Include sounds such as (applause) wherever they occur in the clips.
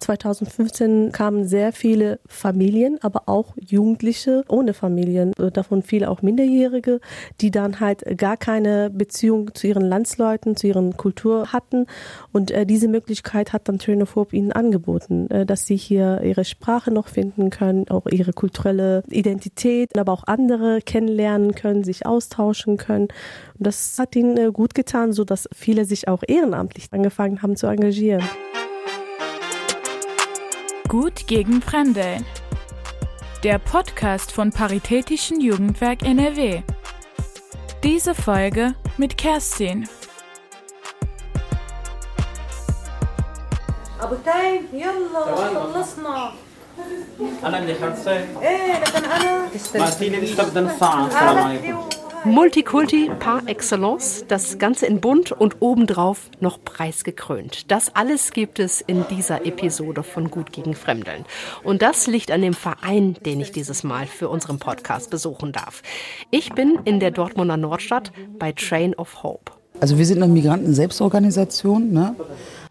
2015 kamen sehr viele Familien, aber auch Jugendliche ohne Familien, äh, davon viele auch Minderjährige, die dann halt gar keine Beziehung zu ihren Landsleuten, zu ihren Kultur hatten. Und äh, diese Möglichkeit hat dann Hope ihnen angeboten, äh, dass sie hier ihre Sprache noch finden können, auch ihre kulturelle Identität, aber auch andere kennenlernen können, sich austauschen können. Und das hat ihnen äh, gut getan, so dass viele sich auch ehrenamtlich angefangen haben zu engagieren. Gut gegen Fremde. Der Podcast von Paritätischen Jugendwerk NRW. Diese Folge mit Kerstin. ابو تايم يلا خلصنا انا اللي خلصت ايه لكن انا ما فيني نستخدم الساعه السلام عليكم Multikulti par excellence, das Ganze in bunt und obendrauf noch preisgekrönt. Das alles gibt es in dieser Episode von Gut gegen Fremdeln. Und das liegt an dem Verein, den ich dieses Mal für unseren Podcast besuchen darf. Ich bin in der Dortmunder Nordstadt bei Train of Hope. Also wir sind eine Migranten-Selbstorganisation, ne?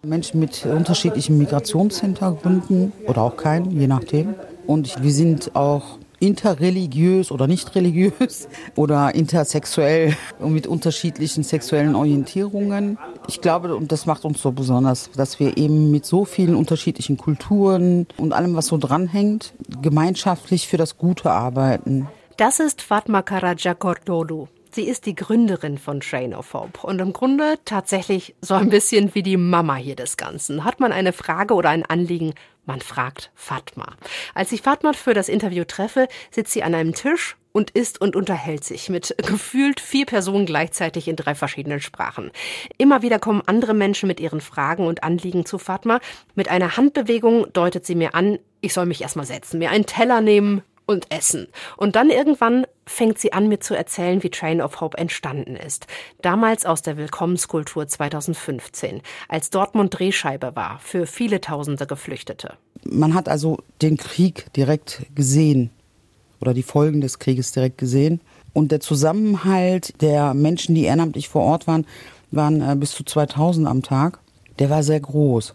Menschen mit unterschiedlichen Migrationshintergründen oder auch keinen, je nachdem. Und wir sind auch interreligiös oder nicht religiös (laughs) oder intersexuell (laughs) und mit unterschiedlichen sexuellen Orientierungen. Ich glaube, und das macht uns so besonders, dass wir eben mit so vielen unterschiedlichen Kulturen und allem, was so dranhängt, gemeinschaftlich für das Gute arbeiten. Das ist Fatma Karaja Cordodu. Sie ist die Gründerin von Train of Hope und im Grunde tatsächlich so ein bisschen wie die Mama hier des Ganzen. Hat man eine Frage oder ein Anliegen, man fragt Fatma. Als ich Fatma für das Interview treffe, sitzt sie an einem Tisch und isst und unterhält sich mit gefühlt vier Personen gleichzeitig in drei verschiedenen Sprachen. Immer wieder kommen andere Menschen mit ihren Fragen und Anliegen zu Fatma. Mit einer Handbewegung deutet sie mir an, ich soll mich erstmal setzen, mir einen Teller nehmen, und Essen. Und dann irgendwann fängt sie an, mir zu erzählen, wie Train of Hope entstanden ist. Damals aus der Willkommenskultur 2015, als Dortmund Drehscheibe war für viele tausende Geflüchtete. Man hat also den Krieg direkt gesehen oder die Folgen des Krieges direkt gesehen. Und der Zusammenhalt der Menschen, die ehrenamtlich vor Ort waren, waren äh, bis zu 2000 am Tag. Der war sehr groß.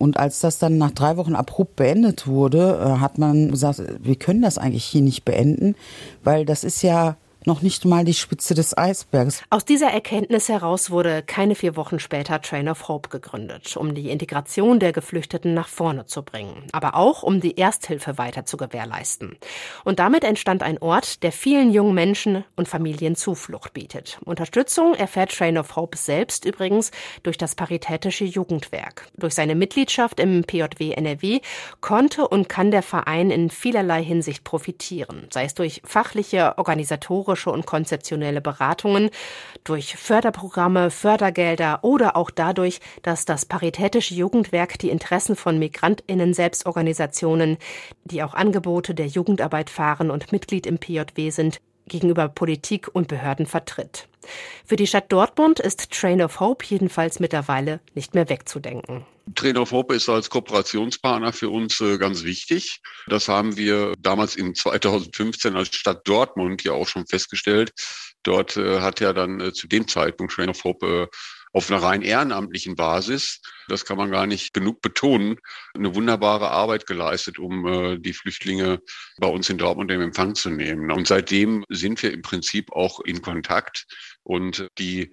Und als das dann nach drei Wochen abrupt beendet wurde, äh, hat man gesagt, wir können das eigentlich hier nicht beenden, weil das ist ja noch nicht mal die Spitze des Eisbergs. Aus dieser Erkenntnis heraus wurde keine vier Wochen später Train of Hope gegründet, um die Integration der Geflüchteten nach vorne zu bringen, aber auch um die Ersthilfe weiter zu gewährleisten. Und damit entstand ein Ort, der vielen jungen Menschen und Familien Zuflucht bietet. Unterstützung erfährt Train of Hope selbst übrigens durch das Paritätische Jugendwerk. Durch seine Mitgliedschaft im PJW NRW konnte und kann der Verein in vielerlei Hinsicht profitieren, sei es durch fachliche, organisatorische organisatorische und konzeptionelle Beratungen, durch Förderprogramme, Fördergelder oder auch dadurch, dass das Paritätische Jugendwerk die Interessen von Migrantinnen Selbstorganisationen, die auch Angebote der Jugendarbeit fahren und Mitglied im PJW sind, gegenüber Politik und Behörden vertritt. Für die Stadt Dortmund ist Train of Hope jedenfalls mittlerweile nicht mehr wegzudenken. Train of Hope ist als Kooperationspartner für uns äh, ganz wichtig. Das haben wir damals in 2015 als Stadt Dortmund ja auch schon festgestellt. Dort äh, hat ja dann äh, zu dem Zeitpunkt Train of Hope auf einer rein ehrenamtlichen Basis, das kann man gar nicht genug betonen, eine wunderbare Arbeit geleistet, um die Flüchtlinge bei uns in Dortmund in Empfang zu nehmen. Und seitdem sind wir im Prinzip auch in Kontakt und die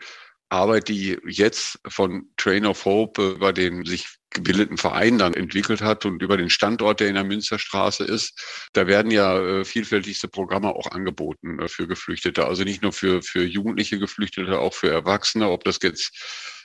Arbeit, die jetzt von Train of Hope über den sich gebildeten Verein dann entwickelt hat und über den Standort, der in der Münsterstraße ist, da werden ja äh, vielfältigste Programme auch angeboten äh, für Geflüchtete. Also nicht nur für, für jugendliche Geflüchtete, auch für Erwachsene, ob das jetzt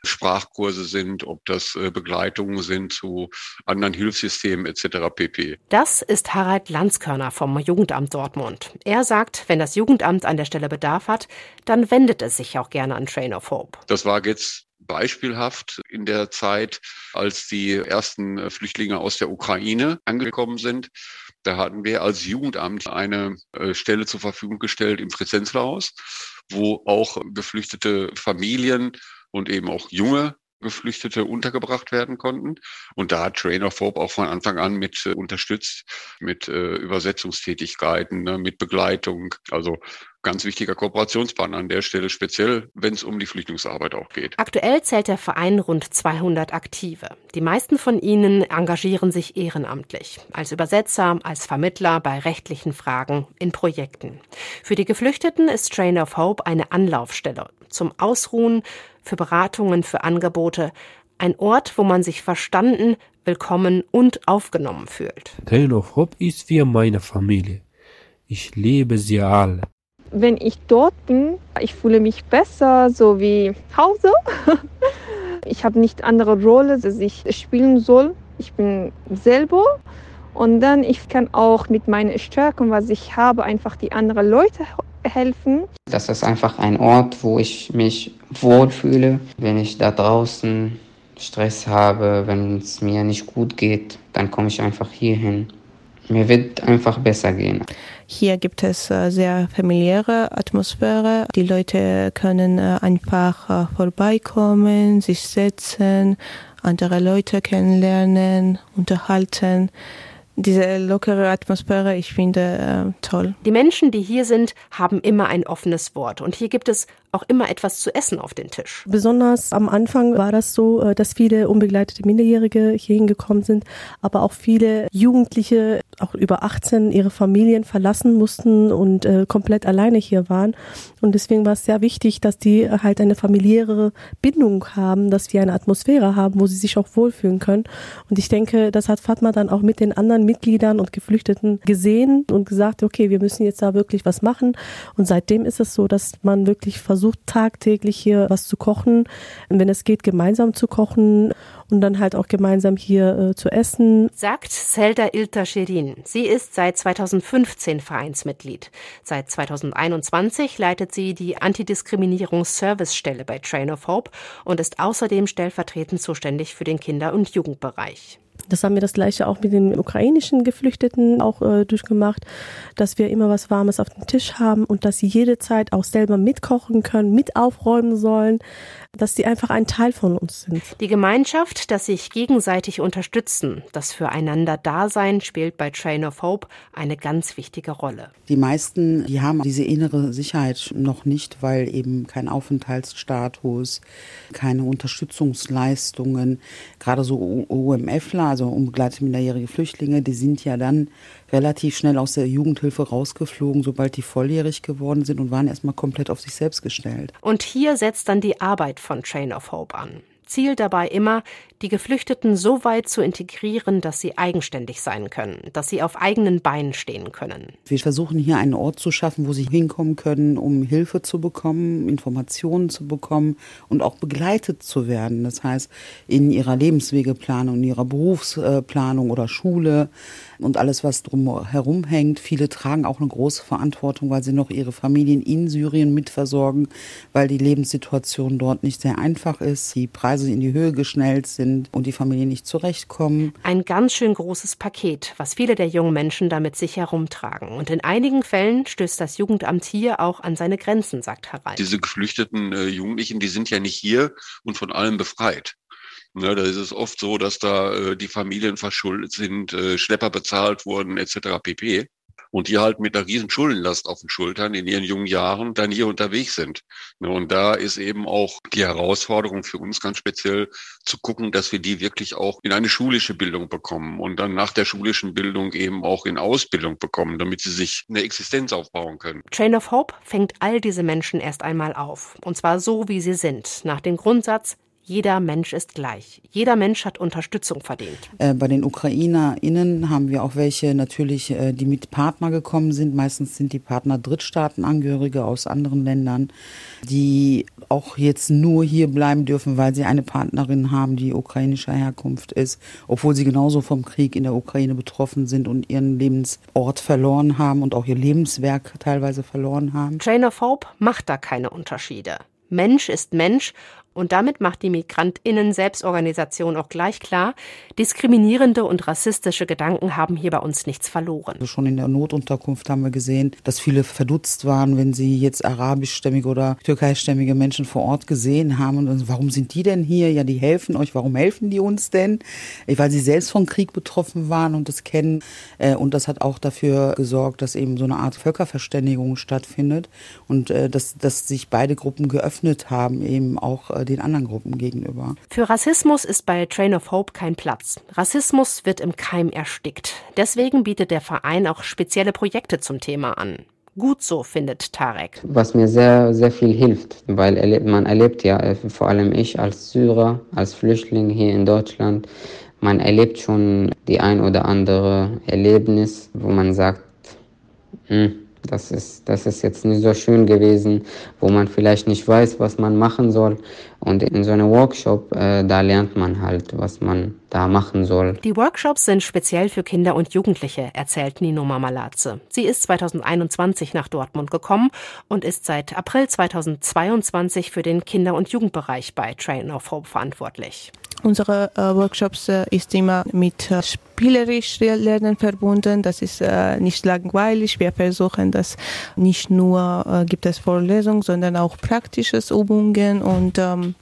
Sprachkurse sind, ob das äh, Begleitungen sind zu anderen Hilfssystemen etc. pp. Das ist Harald Landskörner vom Jugendamt Dortmund. Er sagt, wenn das Jugendamt an der Stelle Bedarf hat, dann wendet es sich auch gerne an Train of Hope. Das war jetzt beispielhaft in der Zeit, als die ersten äh, Flüchtlinge aus der Ukraine angekommen sind. Da hatten wir als Jugendamt eine äh, Stelle zur Verfügung gestellt im Präsenzlerhaus, wo auch geflüchtete Familien und eben auch junge Geflüchtete untergebracht werden konnten. Und da hat Trainer Fob auch von Anfang an mit äh, unterstützt, mit Übersetzungstätigkeiten, ne, mit Begleitung. Also ganz wichtiger Kooperationspartner an der Stelle, speziell wenn es um die Flüchtlingsarbeit auch geht. Aktuell zählt der Verein rund 200 Aktive. Die meisten von ihnen engagieren sich ehrenamtlich, als Übersetzer, als Vermittler bei rechtlichen Fragen, in Projekten. Für die Geflüchteten ist Train of Hope eine Anlaufstelle zum Ausruhen, für Beratungen, für Angebote, ein Ort, wo man sich verstanden, willkommen und aufgenommen fühlt. Train of Hope ist wie meine Familie. Ich liebe sie alle. Wenn ich dort bin, ich fühle mich besser, so wie Hause. (laughs) Ich habe nicht andere Rolle, die ich spielen soll. Ich bin selber und dann ich kann auch mit meinen Stärken, was ich habe, einfach die anderen Leute helfen. Das ist einfach ein Ort, wo ich mich wohlfühle, wenn ich da draußen Stress habe, wenn es mir nicht gut geht, dann komme ich einfach hier hin. Mir wird einfach besser gehen. Hier gibt es äh, sehr familiäre Atmosphäre. Die Leute können äh, einfach äh, vorbeikommen, sich setzen, andere Leute kennenlernen, unterhalten diese lockere Atmosphäre, ich finde toll. Die Menschen, die hier sind, haben immer ein offenes Wort. Und hier gibt es auch immer etwas zu essen auf den Tisch. Besonders am Anfang war das so, äh, dass viele unbegleitete Minderjährige hier hingekommen sind, aber auch viele Jugendliche, auch über 18, ihre Familien verlassen mussten und äh, komplett alleine hier waren. Und deswegen war es sehr wichtig, dass die halt eine familiäre Bindung haben, dass wir eine Atmosphäre haben, wo sie sich auch wohlfühlen können. Und ich denke, das hat Fatma dann auch mit den anderen Mitgliedern und Geflüchteten gesehen und gesagt, okay, wir müssen jetzt da wirklich was machen. Und seitdem ist es so, dass man wirklich versucht, versucht tagtäglich hier was zu kochen, wenn es geht, gemeinsam zu kochen und dann halt auch gemeinsam hier äh, zu essen. Sagt Zelda Ilta Sherin. Sie ist seit 2015 Vereinsmitglied. Seit 2021 leitet sie die Antidiskriminierungsservicestelle bei Train of Hope und ist außerdem stellvertretend zuständig für den Kinder- und Jugendbereich. Das haben wir das gleiche auch mit den ukrainischen Geflüchteten auch äh, durchgemacht, dass wir immer was Warmes auf dem Tisch haben und dass sie jede Zeit auch selber mitkochen können, mit aufräumen sollen, dass sie einfach ein Teil von uns sind. Die Gemeinschaft, dass sich gegenseitig unterstützen, das Füreinander-Dasein spielt bei Train of Hope eine ganz wichtige Rolle. Die meisten, die haben diese innere Sicherheit noch nicht, weil eben kein Aufenthaltsstatus, keine Unterstützungsleistungen, gerade so UMFler, also unbegleitete minderjährige Flüchtlinge, die sind ja dann relativ schnell aus der Jugendhilfe rausgeflogen, sobald die volljährig geworden sind und waren erstmal komplett auf sich selbst gestellt. Und hier setzt dann die Arbeit von Train of Hope an. Ziel dabei immer, die Geflüchteten so weit zu integrieren, dass sie eigenständig sein können, dass sie auf eigenen Beinen stehen können. Wir versuchen hier einen Ort zu schaffen, wo sie hinkommen können, um Hilfe zu bekommen, Informationen zu bekommen und auch begleitet zu werden. Das heißt, in ihrer Lebenswegeplanung, in ihrer Berufsplanung oder Schule und alles, was drum herum hängt. Viele tragen auch eine große Verantwortung, weil sie noch ihre Familien in Syrien mitversorgen, weil die Lebenssituation dort nicht sehr einfach ist, die Preise in die Höhe geschnellt sind und die Familien nicht zurechtkommen. Ein ganz schön großes Paket, was viele der jungen Menschen damit sich herumtragen. Und in einigen Fällen stößt das Jugendamt hier auch an seine Grenzen, sagt Herr Rein. Diese geflüchteten äh, Jugendlichen, die sind ja nicht hier und von allem befreit. Ne, da ist es oft so, dass da äh, die Familien verschuldet sind, äh, Schlepper bezahlt wurden etc. pp. Und die halt mit einer riesen Schuldenlast auf den Schultern in ihren jungen Jahren dann hier unterwegs sind. Ne, und da ist eben auch die Herausforderung für uns ganz speziell zu gucken, dass wir die wirklich auch in eine schulische Bildung bekommen und dann nach der schulischen Bildung eben auch in Ausbildung bekommen, damit sie sich eine Existenz aufbauen können. Train of Hope fängt all diese Menschen erst einmal auf. Und zwar so, wie sie sind. Nach dem Grundsatz, jeder Mensch ist gleich. Jeder Mensch hat Unterstützung verdient. Äh, bei den UkrainerInnen haben wir auch welche natürlich, äh, die mit Partner gekommen sind. Meistens sind die Partner Drittstaatenangehörige aus anderen Ländern, die auch jetzt nur hier bleiben dürfen, weil sie eine Partnerin haben, die ukrainischer Herkunft ist, obwohl sie genauso vom Krieg in der Ukraine betroffen sind und ihren Lebensort verloren haben und auch ihr Lebenswerk teilweise verloren haben. Train of Hope macht da keine Unterschiede. Mensch ist Mensch Und damit macht die Migrantinnen-Selbstorganisation auch gleich klar, diskriminierende und rassistische Gedanken haben hier bei uns nichts verloren. Also schon in der Notunterkunft haben wir gesehen, dass viele verdutzt waren, wenn sie jetzt arabischstämmige oder türkeistämmige Menschen vor Ort gesehen haben. Und dann, warum sind die denn hier? Ja, die helfen euch. Warum helfen die uns denn? Weil sie selbst von Krieg betroffen waren und das kennen. Äh, und das hat auch dafür gesorgt, dass eben so eine Art Völkerverständigung stattfindet und äh, dass, dass sich beide Gruppen geöffnet haben, eben auch äh, den anderen Gruppen gegenüber. Für Rassismus ist bei Train of Hope kein Platz. Rassismus wird im Keim erstickt. Deswegen bietet der Verein auch spezielle Projekte zum Thema an. Gut so, findet Tarek. Was mir sehr, sehr viel hilft, weil man erlebt ja, äh, vor allem ich als Syrer, als Flüchtling hier in Deutschland, man erlebt schon die ein oder andere Erlebnis, wo man sagt, hm, das ist, das ist jetzt nicht so schön gewesen, wo man vielleicht nicht weiß, was man machen soll. Und in so einem Workshop, äh, da lernt man halt, was man da machen soll. Die Workshops sind speziell für Kinder und Jugendliche, erzählt Nino Mamalatze. Sie ist 2021 nach Dortmund gekommen und ist seit April 2022 für den Kinder- und Jugendbereich bei Train of Hope verantwortlich. Unsere äh, Workshops äh, ist immer mit äh, spielerisch Lernen verbunden. Das ist nicht langweilig. Wir versuchen das nicht nur gibt es Vorlesungen, sondern auch praktisches Übungen und ähm,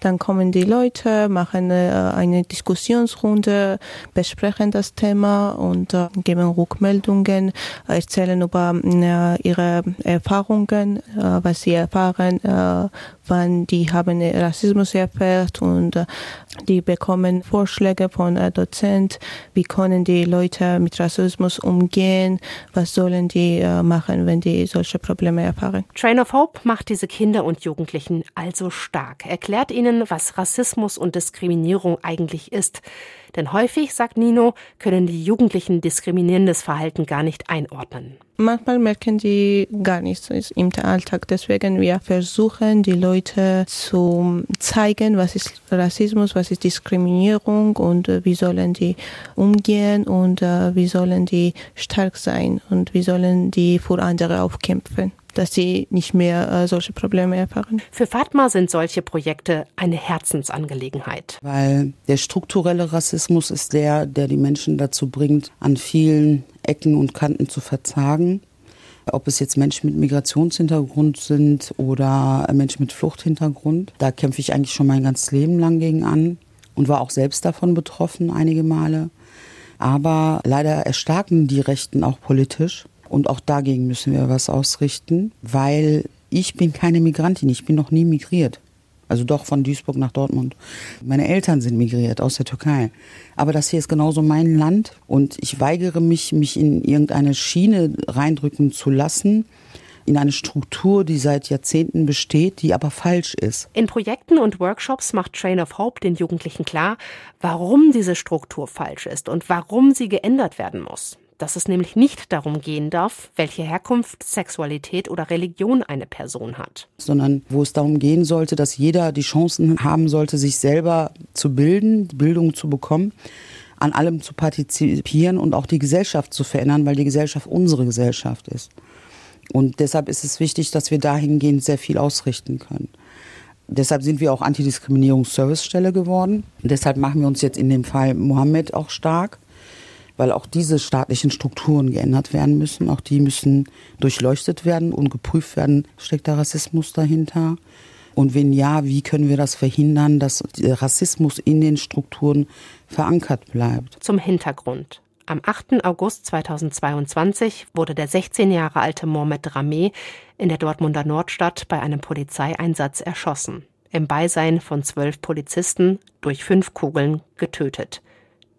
dann kommen die Leute, machen eine Diskussionsrunde, besprechen das Thema und geben Rückmeldungen, erzählen über ihre Erfahrungen, was sie erfahren, wann die haben Rassismus erfährt und die bekommen Vorschläge von Dozent, wie können die Leute mit Rassismus umgehen, was sollen die machen, wenn die solche Probleme erfahren. Train of Hope macht diese Kinder und Jugendlichen also stark. Erklärt ihnen, was Rassismus und Diskriminierung eigentlich ist. Denn häufig, sagt Nino, können die Jugendlichen diskriminierendes Verhalten gar nicht einordnen. Manchmal merken die gar nichts im Alltag. Deswegen wir versuchen, die Leute zu zeigen, was ist Rassismus, was ist Diskriminierung und äh, wie sollen die umgehen und äh, wie sollen die stark sein und wie sollen die für andere aufkämpfen dass sie nicht mehr äh, solche Probleme erfahren. Für Fatma sind solche Projekte eine Herzensangelegenheit. Weil der strukturelle Rassismus ist der, der die Menschen dazu bringt, an vielen Ecken und Kanten zu verzagen. Ob es jetzt Menschen mit Migrationshintergrund sind oder Menschen mit Fluchthintergrund. Da kämpfe ich eigentlich schon mein ganzes Leben lang gegen an und war auch selbst davon betroffen einige Male. Aber leider erstarken die Rechten auch politisch. Und auch dagegen müssen wir was ausrichten, weil ich bin keine Migrantin, ich bin noch nie migriert. Also doch von Duisburg nach Dortmund. Meine Eltern sind migriert aus der Türkei. Aber das hier ist genauso mein Land und ich weigere mich, mich in irgendeine Schiene reindrücken zu lassen, in eine Struktur, die seit Jahrzehnten besteht, die aber falsch ist. In Projekten und Workshops macht Train of Hope den Jugendlichen klar, warum diese Struktur falsch ist und warum sie geändert werden muss dass es nämlich nicht darum gehen darf, welche Herkunft, Sexualität oder Religion eine Person hat. Sondern wo es darum gehen sollte, dass jeder die Chancen haben sollte, sich selber zu bilden, Bildung zu bekommen, an allem zu partizipieren und auch die Gesellschaft zu verändern, weil die Gesellschaft unsere Gesellschaft ist. Und deshalb ist es wichtig, dass wir dahingehend sehr viel ausrichten können. Deshalb sind wir auch Antidiskriminierungsservicestelle geworden. deshalb machen wir uns jetzt in dem Fall Mohammed auch stark weil auch diese staatlichen Strukturen geändert werden müssen. Auch die müssen durchleuchtet werden und geprüft werden, steckt da Rassismus dahinter. Und wenn ja, wie können wir das verhindern, dass Rassismus in den Strukturen verankert bleibt? Zum Hintergrund. Am 8. August 2022 wurde der 16 Jahre alte Mohamed Rameh in der Dortmunder Nordstadt bei einem Polizeieinsatz erschossen. Im Beisein von zwölf Polizisten durch fünf Kugeln getötet.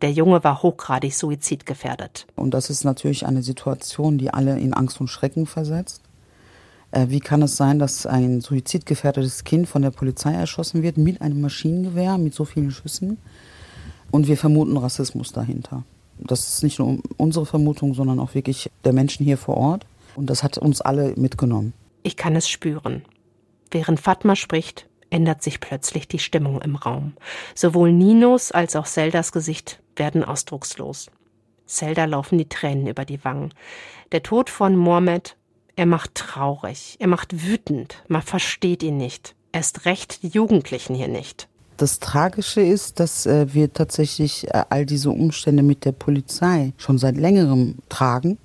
Der Junge war hochgradig suizidgefährdet. Und das ist natürlich eine Situation, die alle in Angst und Schrecken versetzt. Äh, wie kann es sein, dass ein suizidgefährdetes Kind von der Polizei erschossen wird mit einem Maschinengewehr, mit so vielen Schüssen? Und wir vermuten Rassismus dahinter. Das ist nicht nur unsere Vermutung, sondern auch wirklich der Menschen hier vor Ort. Und das hat uns alle mitgenommen. Ich kann es spüren. Während Fatma spricht, ändert sich plötzlich die Stimmung im Raum. Sowohl Ninos als auch Zeldas Gesicht werden ausdruckslos. Zelda laufen die Tränen über die Wangen. Der Tod von Mohammed, er macht traurig, er macht wütend, man versteht ihn nicht. erst recht die Jugendlichen hier nicht. Das Tragische ist, dass äh, wir tatsächlich äh, all diese Umstände mit der Polizei schon seit längerem tragen.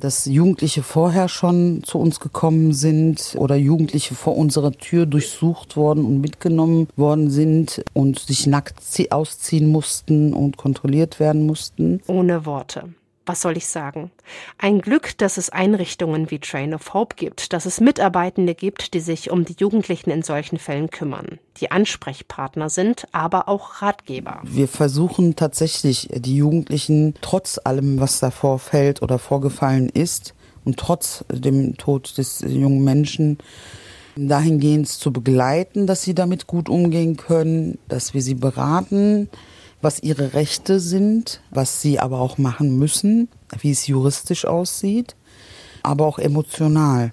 Dass Jugendliche vorher schon zu uns gekommen sind oder Jugendliche vor unserer Tür durchsucht worden und mitgenommen worden sind und sich nackt ausziehen mussten und kontrolliert werden mussten. Ohne Worte was soll ich sagen? Ein Glück, dass es Einrichtungen wie Train of Hope gibt, dass es Mitarbeitende gibt, die sich um die Jugendlichen in solchen Fällen kümmern, die Ansprechpartner sind, aber auch Ratgeber. Wir versuchen tatsächlich, die Jugendlichen trotz allem, was da vorfällt oder vorgefallen ist und trotz dem Tod des jungen Menschen, dahingehend zu begleiten, dass sie damit gut umgehen können, dass wir sie beraten, was ihre Rechte sind, was sie aber auch machen müssen, wie es juristisch aussieht, aber auch emotional.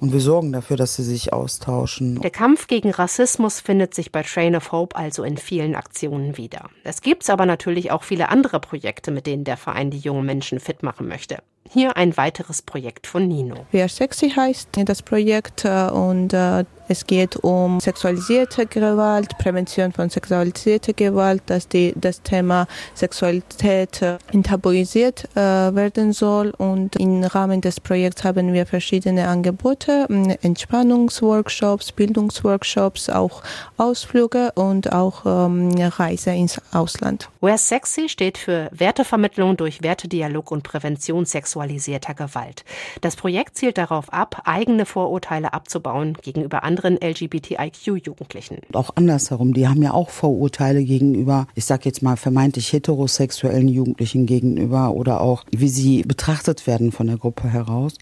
Und wir sorgen dafür, dass sie sich austauschen. Der Kampf gegen Rassismus findet sich bei Train of Hope also in vielen Aktionen wieder. Es gibt aber natürlich auch viele andere Projekte, mit denen der Verein die jungen Menschen fit machen möchte. Hier ein weiteres Projekt von Nino. Wer Sexy heißt das Projekt äh, und äh, es geht um sexualisierte Gewalt, Prävention von sexualisierter Gewalt, dass die, das Thema Sexualität äh, enttabuisiert äh, werden soll. Und im Rahmen des Projekts haben wir verschiedene Angebote, Entspannungsworkshops, Bildungsworkshops, auch Ausflüge und auch ähm, Reise ins Ausland. Where Sexy steht für Wertevermittlung durch Wertedialog und Prävention sexualisierter Gewalt. Das Projekt zielt darauf ab, eigene Vorurteile abzubauen gegenüber anderen anderen LGBTIQ-Jugendlichen. Auch andersherum, die haben ja auch Vorurteile gegenüber, ich sag jetzt mal vermeintlich heterosexuellen Jugendlichen gegenüber oder auch wie sie betrachtet werden von der Gruppe heraus.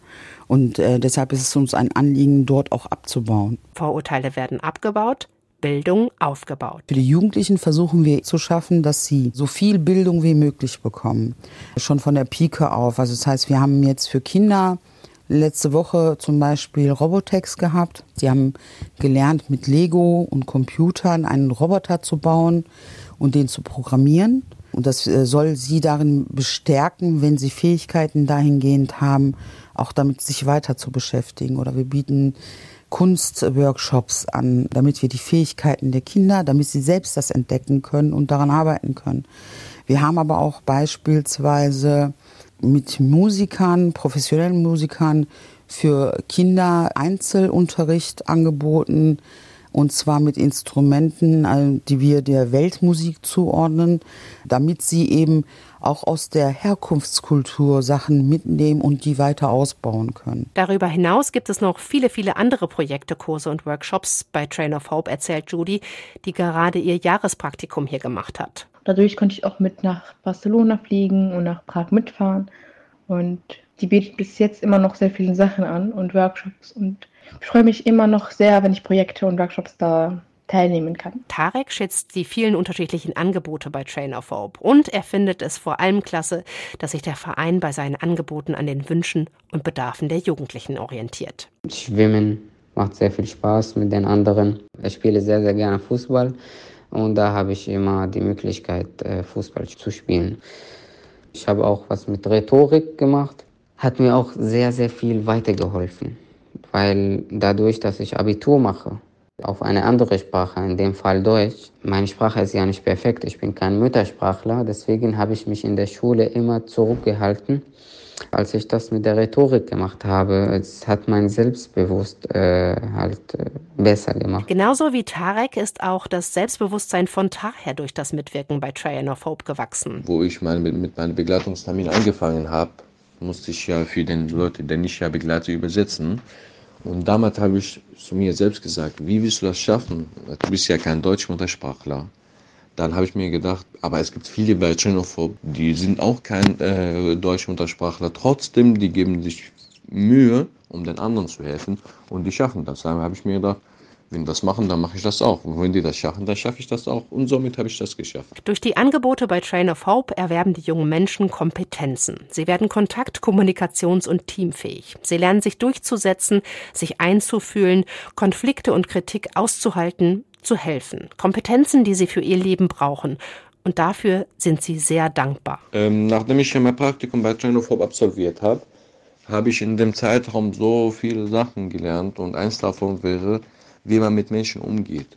Und äh, deshalb ist es uns ein Anliegen, dort auch abzubauen. Vorurteile werden abgebaut. Bildung aufgebaut. Für die Jugendlichen versuchen wir zu schaffen, dass sie so viel Bildung wie möglich bekommen. Schon von der Pike auf. Also das heißt, wir haben jetzt für Kinder letzte Woche zum Beispiel Robotex gehabt. Sie haben gelernt, mit Lego und Computern einen Roboter zu bauen und den zu programmieren. Und das äh, soll sie darin bestärken, wenn sie Fähigkeiten dahingehend haben, auch damit sich weiter zu beschäftigen. Oder wir bieten Kunstworkshops an, damit wir die Fähigkeiten der Kinder, damit sie selbst das entdecken können und daran arbeiten können. Wir haben aber auch beispielsweise mit Musikern, professionellen Musikern für Kinder Einzelunterricht angeboten und zwar mit Instrumenten, die wir der Weltmusik zuordnen, damit sie eben auch aus der Herkunftskultur Sachen mitnehmen und die weiter ausbauen können. Darüber hinaus gibt es noch viele, viele andere Projekte, Kurse und Workshops bei Train of Hope, erzählt Judy, die gerade ihr Jahrespraktikum hier gemacht hat. Dadurch konnte ich auch mit nach Barcelona fliegen und nach Prag mitfahren. Und die bietet bis jetzt immer noch sehr viele Sachen an und Workshops. Und ich freue mich immer noch sehr, wenn ich Projekte und Workshops da teilnehmen kann. Tarek schätzt die vielen unterschiedlichen Angebote bei Train of Hope und er findet es vor allem klasse, dass sich der Verein bei seinen Angeboten an den Wünschen und Bedarfen der Jugendlichen orientiert. Schwimmen macht sehr viel Spaß mit den anderen. Ich spiele sehr, sehr gerne Fußball und da habe ich immer die Möglichkeit, äh, Fußball zu spielen. Ich habe auch was mit Rhetorik gemacht. Hat mir auch sehr, sehr viel weitergeholfen, weil dadurch, dass ich Abitur mache, auf eine andere Sprache, in dem Fall Deutsch. Meine Sprache ist ja nicht perfekt, ich bin kein Muttersprachler, deswegen habe ich mich in der Schule immer zurückgehalten als ich das mit der Rhetorik gemacht habe, es hat mein Selbstbewusst äh, halt äh, besser gemacht. Genauso wie Tarek ist auch das Selbstbewusstsein von Taher durch das Mitwirken bei Trian of Hope gewachsen. Wo ich mein, mit, mit meinem Begleitungstermin angefangen habe, musste ich ja für den Leute, den ich ja begleite, übersetzen. Und damals habe ich zu mir selbst gesagt, wie willst du das schaffen? Du bist ja kein Deutschmuttersprachler. Dann habe ich mir gedacht, aber es gibt viele bei Xenophob, die sind auch kein äh, Deutschmuttersprachler. Trotzdem, die geben sich Mühe, um den anderen zu helfen und die schaffen das. Dann habe ich mir gedacht, wenn die das machen, dann mache ich das auch. Und wenn die das schaffen, dann schaffe ich das auch. Und somit habe ich das geschafft. Durch die Angebote bei Train of Hope erwerben die jungen Menschen Kompetenzen. Sie werden kontakt-, kommunikations- und teamfähig. Sie lernen sich durchzusetzen, sich einzufühlen, Konflikte und Kritik auszuhalten, zu helfen. Kompetenzen, die sie für ihr Leben brauchen. Und dafür sind sie sehr dankbar. Ähm, nachdem ich mein Praktikum bei Chinophob absolviert habe, habe ich in dem Zeitraum so viele Sachen gelernt. Und eins davon wäre, wie man mit Menschen umgeht.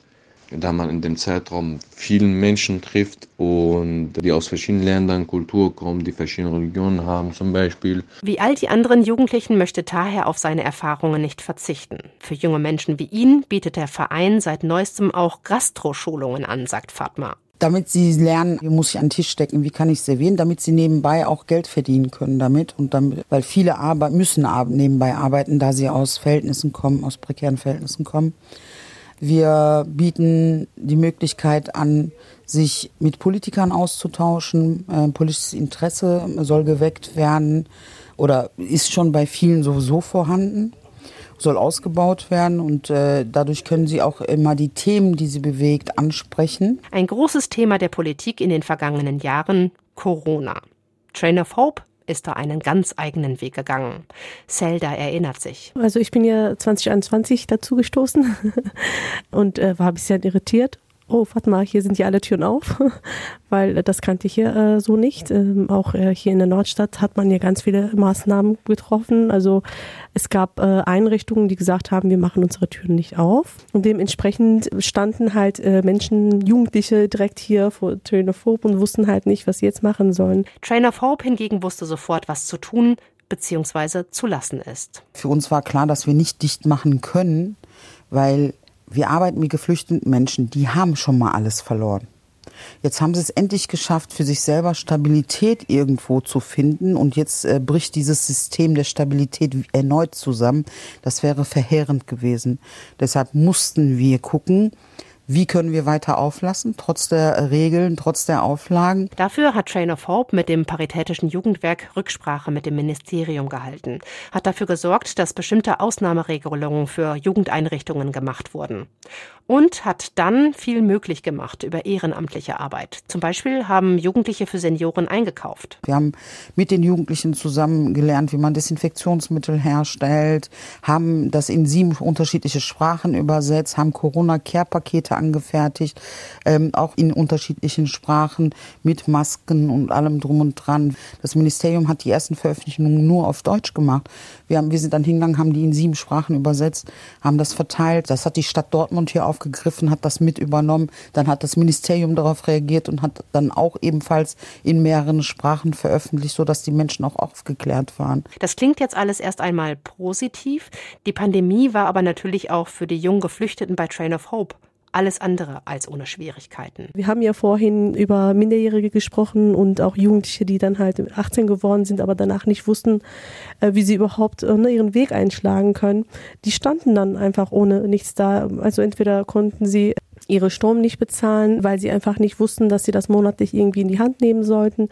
Da man in dem Zeitraum vielen Menschen trifft und die aus verschiedenen Ländern, Kultur kommen, die verschiedene Religionen haben zum Beispiel. Wie all die anderen Jugendlichen möchte Taher auf seine Erfahrungen nicht verzichten. Für junge Menschen wie ihn bietet der Verein seit neuestem auch Gastroschulungen an, sagt Fatma damit sie lernen, wie muss ich an den Tisch stecken, wie kann ich servieren, damit sie nebenbei auch Geld verdienen können damit und damit, weil viele Arbeit müssen nebenbei arbeiten, da sie aus Verhältnissen kommen, aus prekären Verhältnissen kommen. Wir bieten die Möglichkeit an, sich mit Politikern auszutauschen. Äh, politisches Interesse soll geweckt werden oder ist schon bei vielen sowieso vorhanden soll ausgebaut werden und äh, dadurch können sie auch immer die Themen, die sie bewegt, ansprechen. Ein großes Thema der Politik in den vergangenen Jahren Corona. Train of Hope ist da einen ganz eigenen Weg gegangen. Zelda erinnert sich. Also ich bin ja 2021 dazu gestoßen und äh, war ein bisschen irritiert oh, warte mal, hier sind ja alle Türen auf, (laughs) weil das kannte ich hier äh, so nicht. Ähm, auch äh, hier in der Nordstadt hat man ja ganz viele Maßnahmen getroffen. Also es gab äh, Einrichtungen, die gesagt haben, wir machen unsere Türen nicht auf. Und dementsprechend standen halt äh, Menschen, Jugendliche direkt hier vor Train of Hope und wussten halt nicht, was sie jetzt machen sollen. Train of Hope hingegen wusste sofort, was zu tun bzw. zu lassen ist. Für uns war klar, dass wir nicht dicht machen können, weil wir arbeiten mit geflüchteten Menschen, die haben schon mal alles verloren. Jetzt haben sie es endlich geschafft, für sich selber Stabilität irgendwo zu finden. Und jetzt äh, bricht dieses System der Stabilität erneut zusammen. Das wäre verheerend gewesen. Deshalb mussten wir gucken, wie können wir weiter auflassen, trotz der Regeln, trotz der Auflagen? Dafür hat Train of Hope mit dem Paritätischen Jugendwerk Rücksprache mit dem Ministerium gehalten, hat dafür gesorgt, dass bestimmte Ausnahmeregelungen für Jugendeinrichtungen gemacht wurden und hat dann viel möglich gemacht über ehrenamtliche Arbeit. Zum Beispiel haben Jugendliche für Senioren eingekauft. Wir haben mit den Jugendlichen zusammen gelernt, wie man Desinfektionsmittel herstellt, haben das in sieben unterschiedliche Sprachen übersetzt, haben Corona-Care-Pakete angefertigt, ähm, auch in unterschiedlichen Sprachen mit Masken und allem drum und dran. Das Ministerium hat die ersten Veröffentlichungen nur auf Deutsch gemacht. Wir, haben, wir sind dann hingegangen, haben die in sieben Sprachen übersetzt, haben das verteilt. Das hat die Stadt Dortmund hier auf aufgegriffen, hat das mit übernommen. Dann hat das Ministerium darauf reagiert und hat dann auch ebenfalls in mehreren Sprachen veröffentlicht, sodass die Menschen auch aufgeklärt waren. Das klingt jetzt alles erst einmal positiv. Die Pandemie war aber natürlich auch für die jungen Geflüchteten bei Train of Hope alles andere als ohne Schwierigkeiten. Wir haben ja vorhin über Minderjährige gesprochen und auch Jugendliche, die dann halt 18 geworden sind, aber danach nicht wussten, äh, wie sie überhaupt äh, ne, ihren Weg einschlagen können. Die standen dann einfach ohne nichts da. Also entweder konnten sie ihre Strom nicht bezahlen, weil sie einfach nicht wussten, dass sie das monatlich irgendwie in die Hand nehmen sollten.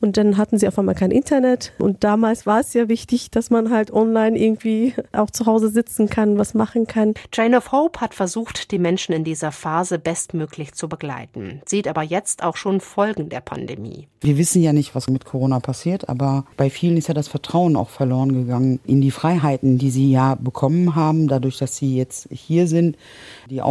Und dann hatten sie auf einmal kein Internet. Und damals war es ja wichtig, dass man halt online irgendwie auch zu Hause sitzen kann, was machen kann. Jane of Hope hat versucht, die Menschen in dieser Phase bestmöglich zu begleiten, sieht aber jetzt auch schon Folgen der Pandemie. Wir wissen ja nicht, was mit Corona passiert, aber bei vielen ist ja das Vertrauen auch verloren gegangen in die Freiheiten, die sie ja bekommen haben, dadurch, dass sie jetzt hier sind. Die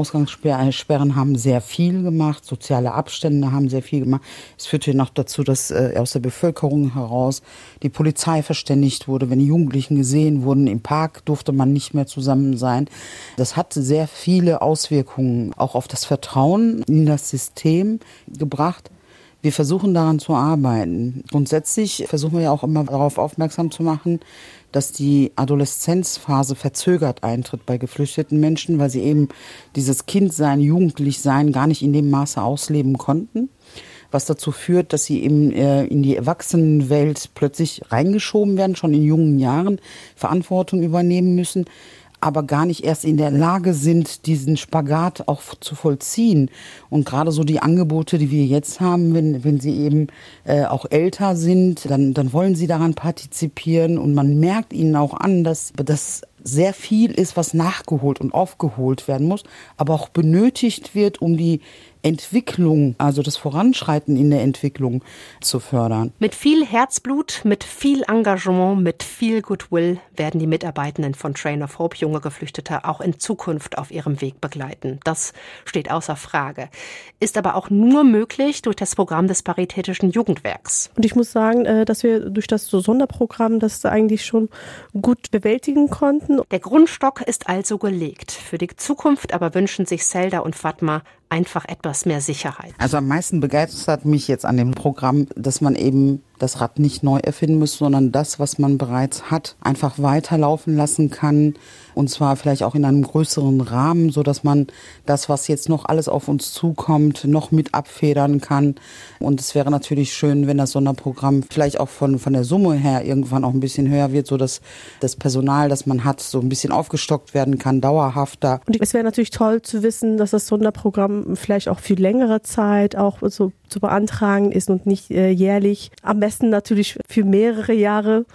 Ausgangssperren haben sehr viel gemacht, soziale Abstände haben sehr viel gemacht. Es führte noch dazu, dass äh, aus der Bevölkerung heraus die Polizei verständigt wurde. Wenn Jugendlichen gesehen wurden im Park, durfte man nicht mehr zusammen sein. Das hat sehr viele Auswirkungen auch auf das Vertrauen in das System gebracht. Wir versuchen daran zu arbeiten. Grundsätzlich versuchen wir ja auch immer darauf aufmerksam zu machen, dass die Adoleszenzphase verzögert eintritt bei geflüchteten Menschen, weil sie eben dieses Kindsein, Jugendlichsein gar nicht in dem Maße ausleben konnten was dazu führt, dass sie eben äh, in die Erwachsenenwelt plötzlich reingeschoben werden, schon in jungen Jahren Verantwortung übernehmen müssen aber gar nicht erst in der Lage sind, diesen Spagat auch zu vollziehen. Und gerade so die Angebote, die wir jetzt haben, wenn, wenn sie eben äh, auch älter sind, dann, dann wollen sie daran partizipieren und man merkt ihnen auch an, dass das sehr viel ist, was nachgeholt und aufgeholt werden muss, aber auch benötigt wird, um die Entwicklung, also das Voranschreiten in der Entwicklung zu fördern. Mit viel Herzblut, mit viel Engagement, mit viel Goodwill werden die Mitarbeitenden von Train of Hope junge Geflüchtete auch in Zukunft auf ihrem Weg begleiten. Das steht außer Frage. Ist aber auch nur möglich durch das Programm des Paritätischen Jugendwerks. Und ich muss sagen, äh, dass wir durch das Sonderprogramm das eigentlich schon gut bewältigen konnten. Der Grundstock ist also gelegt. Für die Zukunft aber wünschen sich Zelda und Fatma einfach etwas mehr Sicherheit. Also am meisten begeistert mich jetzt an dem Programm, dass man eben das Rad nicht neu erfinden muss, sondern das, was man bereits hat, einfach weiterlaufen lassen kann. Und zwar vielleicht auch in einem größeren Rahmen, so dass man das, was jetzt noch alles auf uns zukommt, noch mit abfedern kann. Und es wäre natürlich schön, wenn das Sonderprogramm vielleicht auch von, von der Summe her irgendwann auch ein bisschen höher wird, so dass das Personal, das man hat, so ein bisschen aufgestockt werden kann, dauerhafter. Und es wäre natürlich toll zu wissen, dass das Sonderprogramm vielleicht auch für längere Zeit auch so zu beantragen ist und nicht äh, jährlich. Am besten natürlich für mehrere Jahre.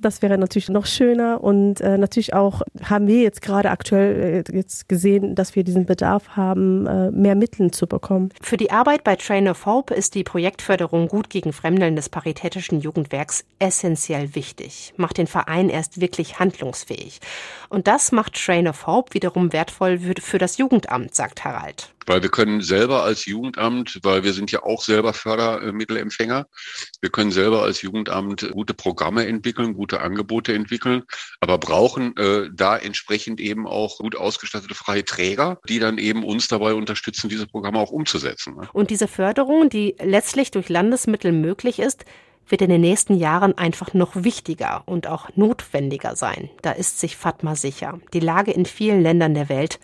Das wäre natürlich noch schöner und äh, natürlich auch haben wir jetzt gerade aktuell äh, jetzt gesehen, dass wir diesen Bedarf haben, äh, mehr Mittel zu bekommen. Für die Arbeit bei Train of Hope ist die Projektförderung Gut gegen Fremdeln des Paritätischen Jugendwerks essentiell wichtig, macht den Verein erst wirklich handlungsfähig. Und das macht Train of Hope wiederum wertvoll für das Jugendamt, sagt Harald. Weil wir können selber als Jugendamt, weil wir sind ja auch selber Fördermittelempfänger, wir können selber als Jugendamt gute Programme entwickeln, gute Angebote entwickeln, aber brauchen äh, da entsprechend eben auch gut ausgestattete freie Träger, die dann eben uns dabei unterstützen, diese Programme auch umzusetzen. Ne? Und diese Förderung, die letztlich durch Landesmittel möglich ist, wird in den nächsten Jahren einfach noch wichtiger und auch notwendiger sein. Da ist sich Fatma sicher. Die Lage in vielen Ländern der Welt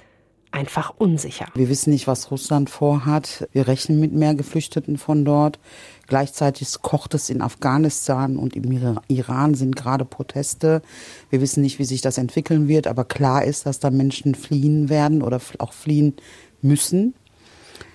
einfach unsicher. Wir wissen nicht, was Russland vorhat. Wir rechnen mit mehr Geflüchteten von dort. Gleichzeitig kocht es in Afghanistan und im Iran sind gerade Proteste. Wir wissen nicht, wie sich das entwickeln wird, aber klar ist, dass da Menschen fliehen werden oder auch fliehen müssen.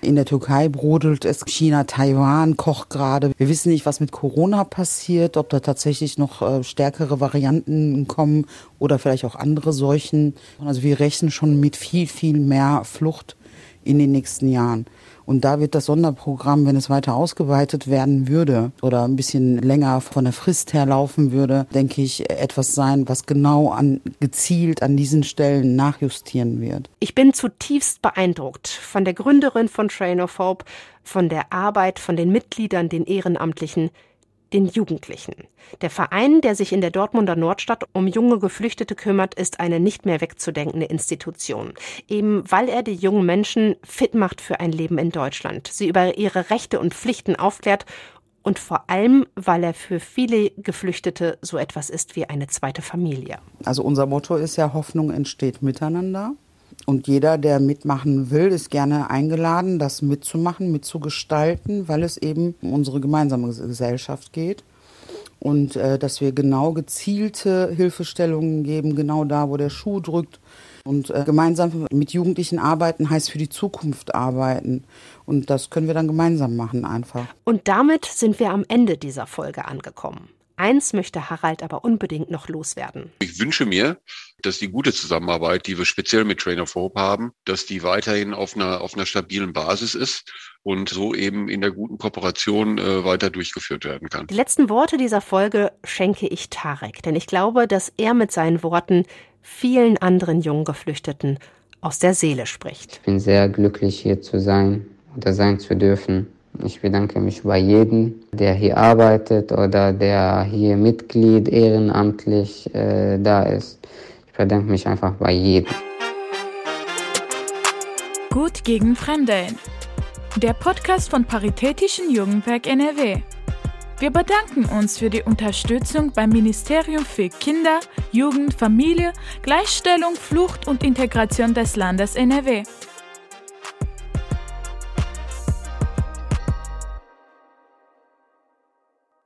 In der Türkei brodelt es, China, Taiwan kocht gerade. Wir wissen nicht, was mit Corona passiert, ob da tatsächlich noch äh, stärkere Varianten kommen oder vielleicht auch andere Seuchen. Also wir rechnen schon mit viel, viel mehr Flucht in den nächsten Jahren. Und da wird das Sonderprogramm, wenn es weiter ausgeweitet werden würde oder ein bisschen länger von der Frist her laufen würde, denke ich, etwas sein, was genau an, gezielt an diesen Stellen nachjustieren wird. Ich bin zutiefst beeindruckt von der Gründerin von Train of Hope, von der Arbeit, von den Mitgliedern, den Ehrenamtlichen, den Jugendlichen. Der Verein, der sich in der Dortmunder Nordstadt um junge Geflüchtete kümmert, ist eine nicht mehr wegzudenkende Institution. Eben weil er die jungen Menschen fit macht für ein Leben in Deutschland, sie über ihre Rechte und Pflichten aufklärt und vor allem, weil er für viele Geflüchtete so etwas ist wie eine zweite Familie. Also unser Motto ist ja, Hoffnung entsteht miteinander. Und jeder, der mitmachen will, ist gerne eingeladen, das mitzumachen, mitzugestalten, weil es eben um unsere gemeinsame Gesellschaft geht. Und äh, dass wir genau gezielte Hilfestellungen geben, genau da, wo der Schuh drückt. Und äh, gemeinsam mit Jugendlichen arbeiten heißt für die Zukunft arbeiten. Und das können wir dann gemeinsam machen einfach. Und damit sind wir am Ende dieser Folge angekommen. Eins möchte Harald aber unbedingt noch loswerden. Ich wünsche mir, dass die gute Zusammenarbeit, die wir speziell mit Trainer of Hope haben, dass die weiterhin auf einer, auf einer stabilen Basis ist und so eben in der guten Kooperation äh, weiter durchgeführt werden kann. Die letzten Worte dieser Folge schenke ich Tarek, denn ich glaube, dass er mit seinen Worten vielen anderen jungen Geflüchteten aus der Seele spricht. Ich bin sehr glücklich, hier zu sein oder sein zu dürfen. Ich bedanke mich bei jedem, der hier arbeitet oder der hier Mitglied ehrenamtlich äh, da ist. Ich bedanke mich einfach bei jedem. Gut gegen Fremdeln. Der Podcast von Paritätischen Jugendwerk NRW. Wir bedanken uns für die Unterstützung beim Ministerium für Kinder, Jugend, Familie, Gleichstellung, Flucht und Integration des Landes NRW.